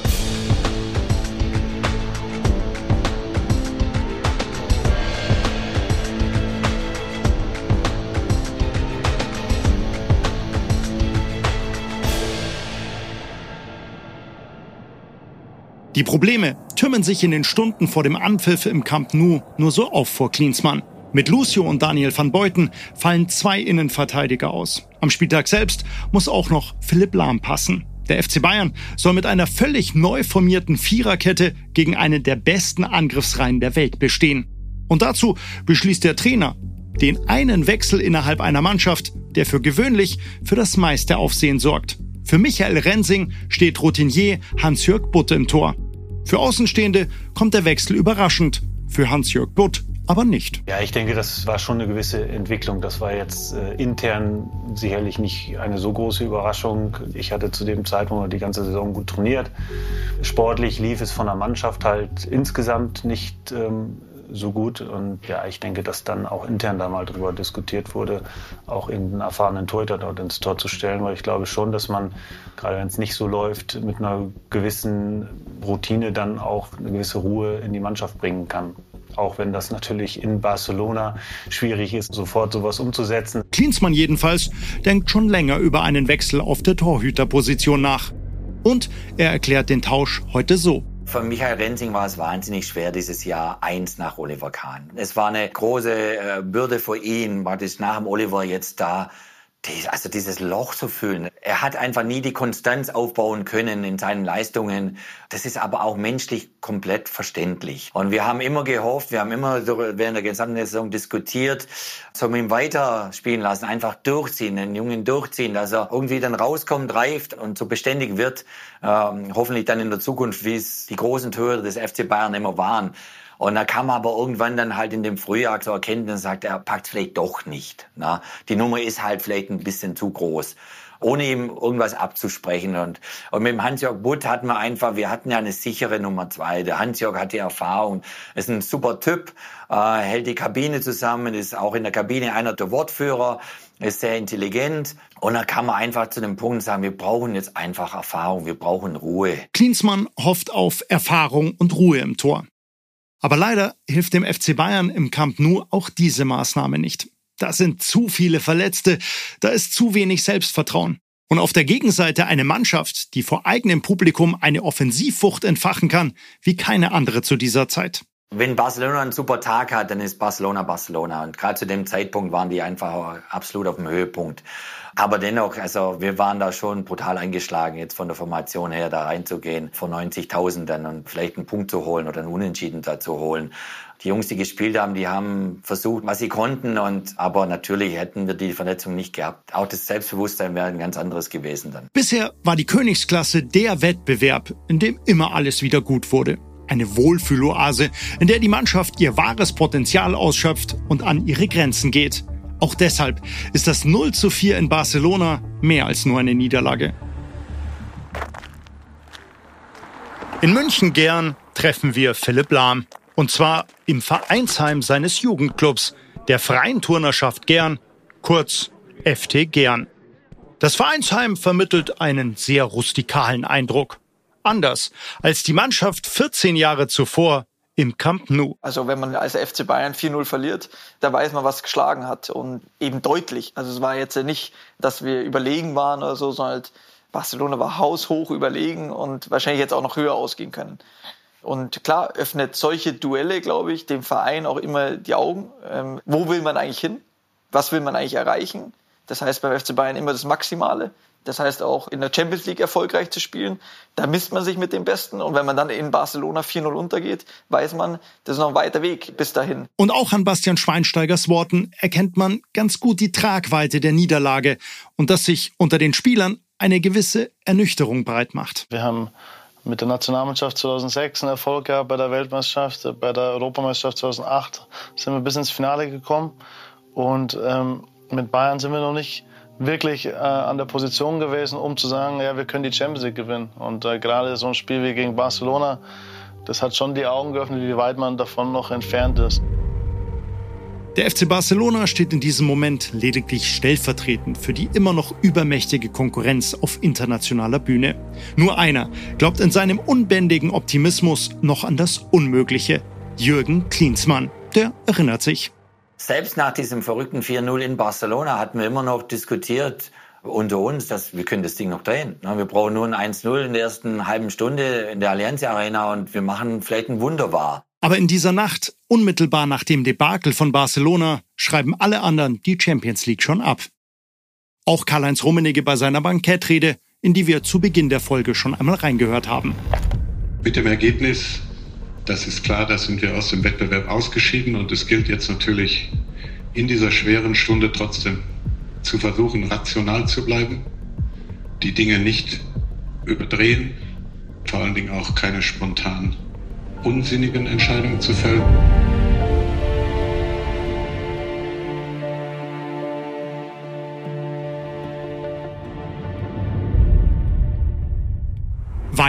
Die Probleme türmen sich in den Stunden vor dem Anpfiff im Camp Nou nur so auf vor Klinsmann. Mit Lucio und Daniel van Beuten fallen zwei Innenverteidiger aus. Am Spieltag selbst muss auch noch Philipp Lahm passen. Der FC Bayern soll mit einer völlig neu formierten Viererkette gegen eine der besten Angriffsreihen der Welt bestehen. Und dazu beschließt der Trainer den einen Wechsel innerhalb einer Mannschaft, der für gewöhnlich für das meiste Aufsehen sorgt. Für Michael Rensing steht Routinier Hans-Jörg Butt im Tor. Für Außenstehende kommt der Wechsel überraschend, für Hans-Jörg Butt aber nicht. Ja, ich denke, das war schon eine gewisse Entwicklung. Das war jetzt äh, intern sicherlich nicht eine so große Überraschung. Ich hatte zu dem Zeitpunkt die ganze Saison gut trainiert. Sportlich lief es von der Mannschaft halt insgesamt nicht ähm, so gut. Und ja, ich denke, dass dann auch intern da mal drüber diskutiert wurde, auch irgendeinen erfahrenen Torhüter dort ins Tor zu stellen, weil ich glaube schon, dass man, gerade wenn es nicht so läuft, mit einer gewissen Routine dann auch eine gewisse Ruhe in die Mannschaft bringen kann. Auch wenn das natürlich in Barcelona schwierig ist, sofort sowas umzusetzen. Klinsmann jedenfalls denkt schon länger über einen Wechsel auf der Torhüterposition nach. Und er erklärt den Tausch heute so. Für Michael Rensing war es wahnsinnig schwer dieses Jahr eins nach Oliver Kahn. Es war eine große äh, Bürde für ihn, praktisch nach dem Oliver jetzt da also dieses Loch zu fühlen. Er hat einfach nie die Konstanz aufbauen können in seinen Leistungen. Das ist aber auch menschlich komplett verständlich. Und wir haben immer gehofft, wir haben immer während der gesamten Saison diskutiert, soll man ihn weiter spielen lassen, einfach durchziehen, den Jungen durchziehen, dass er irgendwie dann rauskommt, reift und so beständig wird. Ähm, hoffentlich dann in der Zukunft, wie es die großen Tore des FC Bayern immer waren. Und da kam aber irgendwann dann halt in dem Frühjahr zur Erkenntnis, sagt er, packt vielleicht doch nicht. Na? Die Nummer ist halt vielleicht ein bisschen zu groß ohne ihm irgendwas abzusprechen. Und, und mit dem Hans-Jörg Butt hatten wir einfach, wir hatten ja eine sichere Nummer zwei. Der Hans-Jörg hat die Erfahrung, ist ein super Typ, äh, hält die Kabine zusammen, ist auch in der Kabine einer der Wortführer, ist sehr intelligent. Und da kann man einfach zu dem Punkt sagen, wir brauchen jetzt einfach Erfahrung, wir brauchen Ruhe. Klinsmann hofft auf Erfahrung und Ruhe im Tor. Aber leider hilft dem FC Bayern im Camp Nou auch diese Maßnahme nicht. Da sind zu viele Verletzte, da ist zu wenig Selbstvertrauen. Und auf der Gegenseite eine Mannschaft, die vor eigenem Publikum eine Offensivwucht entfachen kann, wie keine andere zu dieser Zeit. Wenn Barcelona einen super Tag hat, dann ist Barcelona Barcelona. Und gerade zu dem Zeitpunkt waren die einfach absolut auf dem Höhepunkt. Aber dennoch, also wir waren da schon brutal eingeschlagen, jetzt von der Formation her da reinzugehen, vor 90.000 dann und vielleicht einen Punkt zu holen oder einen Unentschieden da zu holen. Die Jungs, die gespielt haben, die haben versucht, was sie konnten. Und, aber natürlich hätten wir die Verletzung nicht gehabt. Auch das Selbstbewusstsein wäre ein ganz anderes gewesen dann. Bisher war die Königsklasse der Wettbewerb, in dem immer alles wieder gut wurde. Eine Wohlfühloase, in der die Mannschaft ihr wahres Potenzial ausschöpft und an ihre Grenzen geht. Auch deshalb ist das 0 zu 4 in Barcelona mehr als nur eine Niederlage. In München gern treffen wir Philipp Lahm. Und zwar im Vereinsheim seines Jugendclubs, der Freien Turnerschaft Gern, kurz FT Gern. Das Vereinsheim vermittelt einen sehr rustikalen Eindruck anders als die Mannschaft 14 Jahre zuvor im Camp Nou. Also wenn man als FC Bayern 4-0 verliert, da weiß man, was geschlagen hat und eben deutlich. Also es war jetzt nicht, dass wir überlegen waren oder so, sondern halt Barcelona war haushoch überlegen und wahrscheinlich jetzt auch noch höher ausgehen können. Und klar öffnet solche Duelle, glaube ich, dem Verein auch immer die Augen. Ähm, wo will man eigentlich hin? Was will man eigentlich erreichen? Das heißt beim FC Bayern immer das Maximale. Das heißt auch in der Champions League erfolgreich zu spielen. Da misst man sich mit dem Besten. Und wenn man dann in Barcelona 4-0 untergeht, weiß man, das ist noch ein weiter Weg bis dahin. Und auch an Bastian Schweinsteigers Worten erkennt man ganz gut die Tragweite der Niederlage und dass sich unter den Spielern eine gewisse Ernüchterung breit macht. Wir haben mit der Nationalmannschaft 2006 einen Erfolg gehabt bei der Weltmeisterschaft, bei der Europameisterschaft 2008 sind wir bis ins Finale gekommen. Und ähm, mit Bayern sind wir noch nicht wirklich äh, an der Position gewesen, um zu sagen, ja, wir können die Champions League gewinnen. Und äh, gerade so ein Spiel wie gegen Barcelona, das hat schon die Augen geöffnet, wie weit man davon noch entfernt ist. Der FC Barcelona steht in diesem Moment lediglich stellvertretend für die immer noch übermächtige Konkurrenz auf internationaler Bühne. Nur einer glaubt in seinem unbändigen Optimismus noch an das Unmögliche. Jürgen Klinsmann. Der erinnert sich. Selbst nach diesem verrückten 4-0 in Barcelona hatten wir immer noch diskutiert unter uns, dass wir können das Ding noch drehen. Wir brauchen nur ein 1-0 in der ersten halben Stunde in der Allianz Arena und wir machen vielleicht ein Wunder wahr. Aber in dieser Nacht, unmittelbar nach dem Debakel von Barcelona, schreiben alle anderen die Champions League schon ab. Auch Karl-Heinz Rummenigge bei seiner Bankettrede, in die wir zu Beginn der Folge schon einmal reingehört haben. Mit dem Ergebnis das ist klar, da sind wir aus dem Wettbewerb ausgeschieden und es gilt jetzt natürlich in dieser schweren Stunde trotzdem zu versuchen, rational zu bleiben, die Dinge nicht überdrehen, vor allen Dingen auch keine spontan unsinnigen Entscheidungen zu fällen.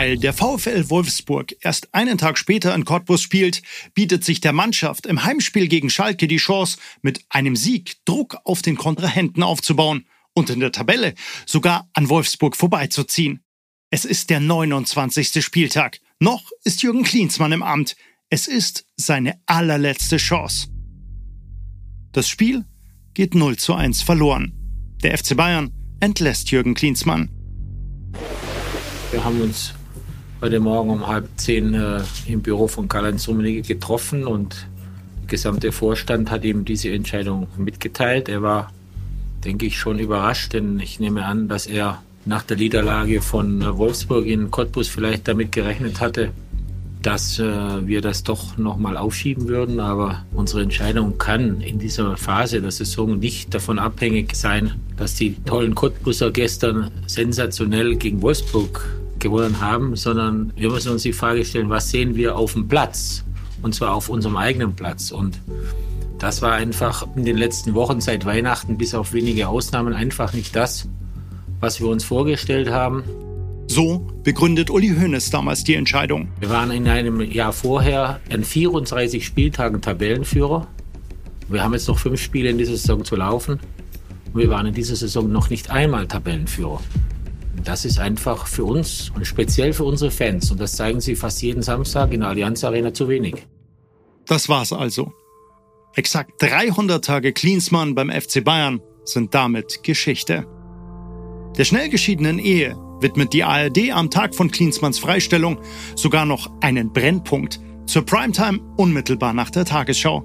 Weil der VfL Wolfsburg erst einen Tag später in Cottbus spielt, bietet sich der Mannschaft im Heimspiel gegen Schalke die Chance, mit einem Sieg Druck auf den Kontrahenten aufzubauen und in der Tabelle sogar an Wolfsburg vorbeizuziehen. Es ist der 29. Spieltag. Noch ist Jürgen Klinsmann im Amt. Es ist seine allerletzte Chance. Das Spiel geht 0 zu 1 verloren. Der FC Bayern entlässt Jürgen Klinsmann. Wir haben uns heute Morgen um halb zehn äh, im Büro von Karl-Heinz Rummenigge getroffen und der gesamte Vorstand hat ihm diese Entscheidung mitgeteilt. Er war, denke ich, schon überrascht, denn ich nehme an, dass er nach der Niederlage von äh, Wolfsburg in Cottbus vielleicht damit gerechnet hatte, dass äh, wir das doch nochmal aufschieben würden. Aber unsere Entscheidung kann in dieser Phase der Saison nicht davon abhängig sein, dass die tollen Cottbuser gestern sensationell gegen Wolfsburg gewonnen haben, sondern wir müssen uns die Frage stellen, was sehen wir auf dem Platz? Und zwar auf unserem eigenen Platz. Und das war einfach in den letzten Wochen seit Weihnachten bis auf wenige Ausnahmen einfach nicht das, was wir uns vorgestellt haben. So begründet Uli Hoeneß damals die Entscheidung. Wir waren in einem Jahr vorher an 34 Spieltagen Tabellenführer. Wir haben jetzt noch fünf Spiele in dieser Saison zu laufen. Und wir waren in dieser Saison noch nicht einmal Tabellenführer. Das ist einfach für uns und speziell für unsere Fans, und das zeigen sie fast jeden Samstag in der Allianz Arena zu wenig. Das war's also. Exakt 300 Tage Klinsmann beim FC Bayern sind damit Geschichte. Der schnell geschiedenen Ehe widmet die ARD am Tag von Klinsmanns Freistellung sogar noch einen Brennpunkt zur Primetime unmittelbar nach der Tagesschau.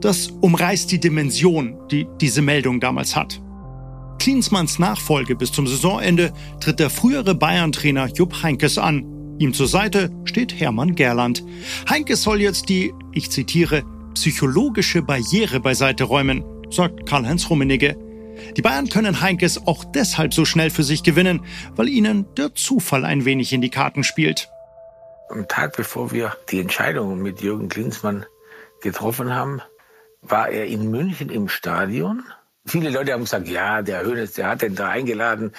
Das umreißt die Dimension, die diese Meldung damals hat. Klinsmanns Nachfolge bis zum Saisonende tritt der frühere Bayern-Trainer Jupp Heinkes an. Ihm zur Seite steht Hermann Gerland. Heinkes soll jetzt die, ich zitiere, psychologische Barriere beiseite räumen, sagt Karl-Heinz Rummenigge. Die Bayern können Heinkes auch deshalb so schnell für sich gewinnen, weil ihnen der Zufall ein wenig in die Karten spielt. Am Tag, bevor wir die Entscheidung mit Jürgen Klinsmann getroffen haben, war er in München im Stadion. Viele Leute haben gesagt, ja, der Hönes, der hat den da eingeladen.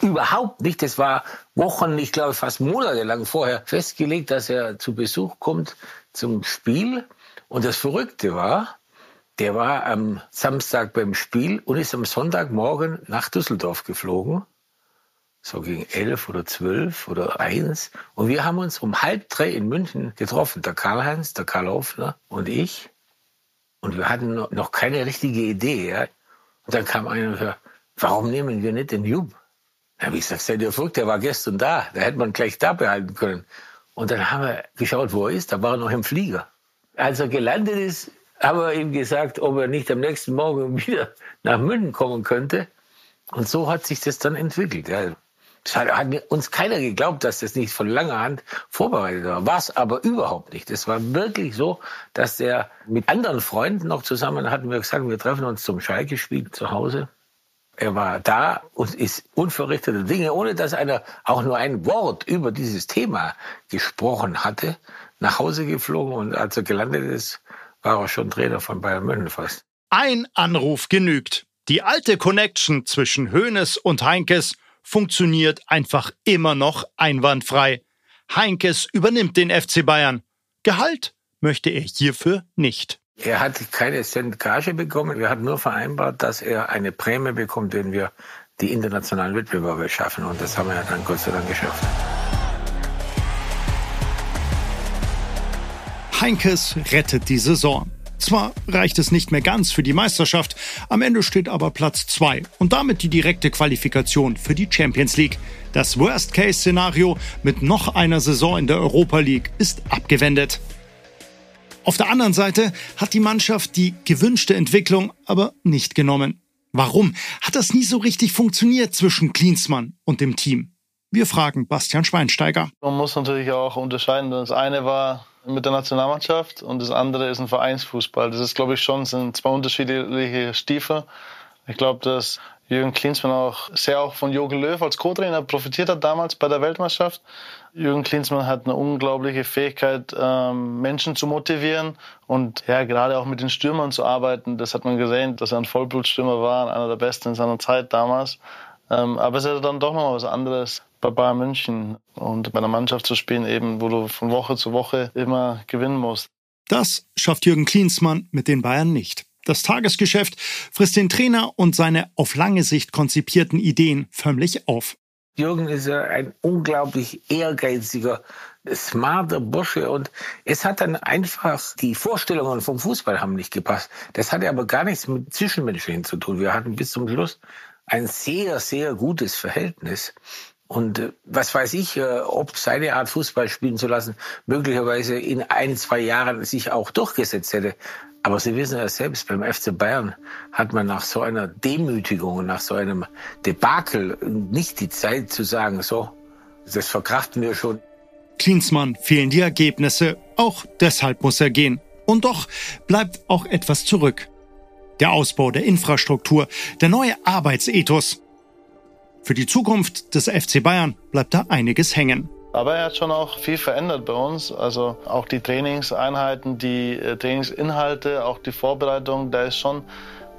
Überhaupt nicht. Das war Wochen, ich glaube fast monatelang vorher festgelegt, dass er zu Besuch kommt zum Spiel. Und das Verrückte war, der war am Samstag beim Spiel und ist am Sonntagmorgen nach Düsseldorf geflogen. So gegen elf oder zwölf oder eins. Und wir haben uns um halb drei in München getroffen. Der Karl-Heinz, der Karl Hofner und ich. Und wir hatten noch keine richtige Idee. Ja. Und dann kam einer und sagte, warum nehmen wir nicht den Jupp? Da habe ich gesagt, seid ihr verrückt, der war gestern da. Da hätte man gleich da behalten können. Und dann haben wir geschaut, wo er ist. Da war er noch im Flieger. Als er gelandet ist, haben wir ihm gesagt, ob er nicht am nächsten Morgen wieder nach München kommen könnte. Und so hat sich das dann entwickelt. Ja. Das hat, hat uns keiner geglaubt, dass das nicht von langer Hand vorbereitet war. War es aber überhaupt nicht. Es war wirklich so, dass er mit anderen Freunden noch zusammen hatten wir gesagt, wir treffen uns zum Schalke-Spiel zu Hause. Er war da und ist unverrichtete Dinge, ohne dass einer auch nur ein Wort über dieses Thema gesprochen hatte, nach Hause geflogen und als er gelandet ist, war er schon Trainer von Bayern München fast. Ein Anruf genügt. Die alte Connection zwischen Hoeneß und Heinkes funktioniert einfach immer noch einwandfrei. Heinkes übernimmt den FC Bayern. Gehalt möchte er hierfür nicht. Er hat keine Cent Gage bekommen. Wir hatten nur vereinbart, dass er eine Prämie bekommt, wenn wir die internationalen Wettbewerbe schaffen. Und das haben wir dann Gott sei Dank geschafft. Heinkes rettet die Saison. Zwar reicht es nicht mehr ganz für die Meisterschaft, am Ende steht aber Platz 2 und damit die direkte Qualifikation für die Champions League. Das Worst-Case-Szenario mit noch einer Saison in der Europa League ist abgewendet. Auf der anderen Seite hat die Mannschaft die gewünschte Entwicklung aber nicht genommen. Warum hat das nie so richtig funktioniert zwischen Klinsmann und dem Team? Wir fragen Bastian Schweinsteiger. Man muss natürlich auch unterscheiden. Das eine war mit der Nationalmannschaft und das andere ist ein Vereinsfußball. Das ist, glaube ich, schon sind zwei unterschiedliche Stiefel. Ich glaube, dass Jürgen Klinsmann auch sehr auch von Jogi Löw als Co-Trainer profitiert hat damals bei der Weltmeisterschaft. Jürgen Klinsmann hat eine unglaubliche Fähigkeit, ähm, Menschen zu motivieren und ja, gerade auch mit den Stürmern zu arbeiten. Das hat man gesehen, dass er ein Vollblutstürmer war, einer der Besten in seiner Zeit damals. Ähm, aber es ist dann doch noch was anderes, bei Bayern München und bei einer Mannschaft zu spielen, eben, wo du von Woche zu Woche immer gewinnen musst. Das schafft Jürgen Klinsmann mit den Bayern nicht. Das Tagesgeschäft frisst den Trainer und seine auf lange Sicht konzipierten Ideen förmlich auf. Jürgen ist ja ein unglaublich ehrgeiziger, smarter Bursche und es hat dann einfach die Vorstellungen vom Fußball haben nicht gepasst. Das hatte aber gar nichts mit Zwischenmenschlichen zu tun. Wir hatten bis zum Schluss ein sehr, sehr gutes Verhältnis. Und äh, was weiß ich, äh, ob seine Art Fußball spielen zu lassen möglicherweise in ein, zwei Jahren sich auch durchgesetzt hätte. Aber Sie wissen ja selbst, beim FC Bayern hat man nach so einer Demütigung, nach so einem Debakel nicht die Zeit zu sagen, so, das verkraften wir schon. Klinsmann fehlen die Ergebnisse, auch deshalb muss er gehen. Und doch bleibt auch etwas zurück. Der Ausbau der Infrastruktur, der neue Arbeitsethos, für die Zukunft des FC Bayern bleibt da einiges hängen. Aber er hat schon auch viel verändert bei uns. Also auch die Trainingseinheiten, die äh, Trainingsinhalte, auch die Vorbereitung, da ist schon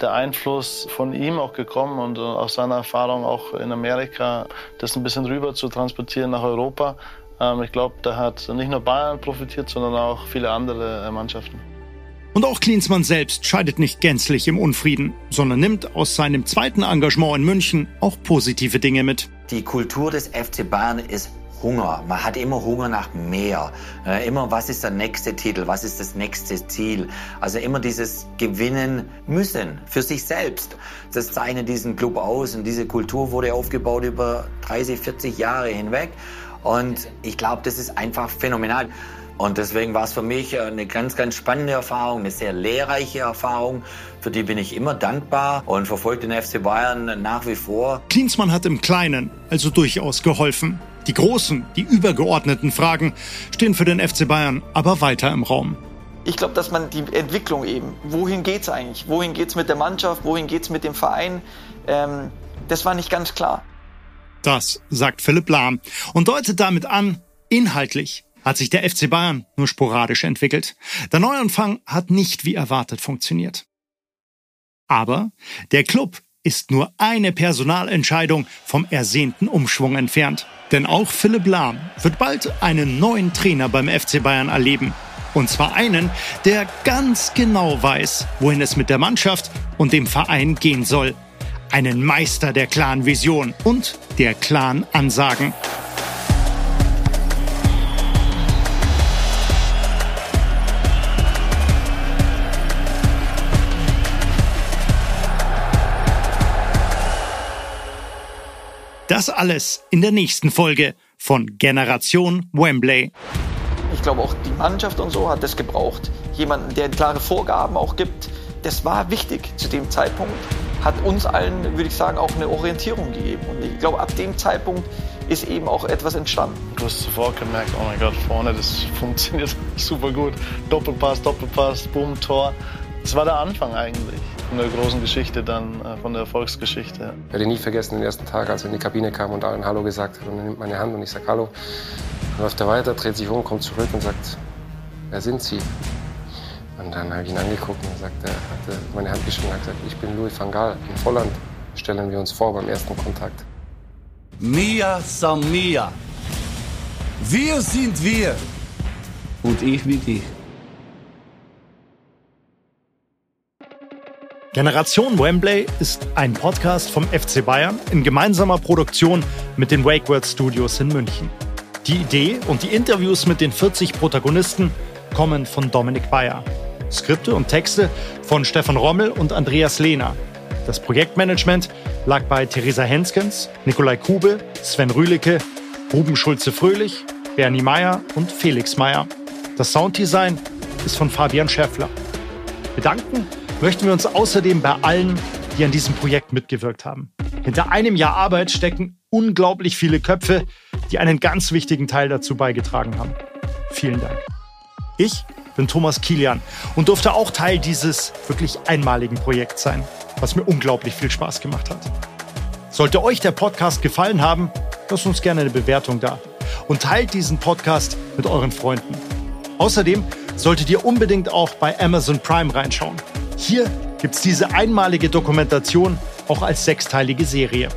der Einfluss von ihm auch gekommen und äh, aus seiner Erfahrung auch in Amerika, das ein bisschen rüber zu transportieren nach Europa. Ähm, ich glaube, da hat nicht nur Bayern profitiert, sondern auch viele andere äh, Mannschaften. Und auch Klinsmann selbst scheidet nicht gänzlich im Unfrieden, sondern nimmt aus seinem zweiten Engagement in München auch positive Dinge mit. Die Kultur des FC Bayern ist Hunger. Man hat immer Hunger nach mehr. Äh, immer, was ist der nächste Titel? Was ist das nächste Ziel? Also immer dieses Gewinnen müssen für sich selbst. Das zeichnet diesen Club aus und diese Kultur wurde aufgebaut über 30, 40 Jahre hinweg. Und ich glaube, das ist einfach phänomenal. Und deswegen war es für mich eine ganz, ganz spannende Erfahrung, eine sehr lehrreiche Erfahrung. Für die bin ich immer dankbar und verfolge den FC Bayern nach wie vor. Klinsmann hat im Kleinen also durchaus geholfen. Die großen, die übergeordneten Fragen stehen für den FC Bayern aber weiter im Raum. Ich glaube, dass man die Entwicklung eben, wohin geht es eigentlich? Wohin geht es mit der Mannschaft? Wohin geht es mit dem Verein? Ähm, das war nicht ganz klar. Das sagt Philipp Lahm und deutet damit an, inhaltlich hat sich der FC Bayern nur sporadisch entwickelt. Der Neuanfang hat nicht wie erwartet funktioniert. Aber der Club ist nur eine Personalentscheidung vom ersehnten Umschwung entfernt. Denn auch Philipp Lahm wird bald einen neuen Trainer beim FC Bayern erleben. Und zwar einen, der ganz genau weiß, wohin es mit der Mannschaft und dem Verein gehen soll. Einen Meister der klaren Vision und der klaren Ansagen. Das alles in der nächsten Folge von Generation Wembley. Ich glaube auch die Mannschaft und so hat das gebraucht. Jemanden, der klare Vorgaben auch gibt. Das war wichtig zu dem Zeitpunkt. Hat uns allen, würde ich sagen, auch eine Orientierung gegeben. Und ich glaube, ab dem Zeitpunkt ist eben auch etwas entstanden. Du hast sofort gemerkt, oh mein Gott, vorne, das funktioniert super gut. Doppelpass, Doppelpass, Boom, Tor. Das war der Anfang eigentlich von der großen Geschichte dann, äh, von der Erfolgsgeschichte. Ich werde nie vergessen den ersten Tag, als er in die Kabine kam und allen Hallo gesagt hat und er nimmt meine Hand und ich sage Hallo. Dann läuft er weiter, dreht sich um, kommt zurück und sagt, wer sind Sie? Und dann habe ich ihn angeguckt und sagt, er hat meine Hand geschwungen und gesagt, ich bin Louis van Gaal. In Volland stellen wir uns vor beim ersten Kontakt. Mia san Mia. Wir sind wir. Und ich bin ich. Generation Wembley ist ein Podcast vom FC Bayern in gemeinsamer Produktion mit den Wakeword Studios in München. Die Idee und die Interviews mit den 40 Protagonisten kommen von Dominik Bayer. Skripte und Texte von Stefan Rommel und Andreas Lehner. Das Projektmanagement lag bei Theresa Henskens, Nikolai Kube, Sven Rühlicke, Ruben Schulze-Fröhlich, Bernie Meyer und Felix Meyer. Das Sounddesign ist von Fabian Schäffler. Bedanken möchten wir uns außerdem bei allen, die an diesem Projekt mitgewirkt haben. Hinter einem Jahr Arbeit stecken unglaublich viele Köpfe, die einen ganz wichtigen Teil dazu beigetragen haben. Vielen Dank. Ich bin Thomas Kilian und durfte auch Teil dieses wirklich einmaligen Projekts sein, was mir unglaublich viel Spaß gemacht hat. Sollte euch der Podcast gefallen haben, lasst uns gerne eine Bewertung da und teilt diesen Podcast mit euren Freunden. Außerdem solltet ihr unbedingt auch bei Amazon Prime reinschauen. Hier gibt es diese einmalige Dokumentation auch als sechsteilige Serie.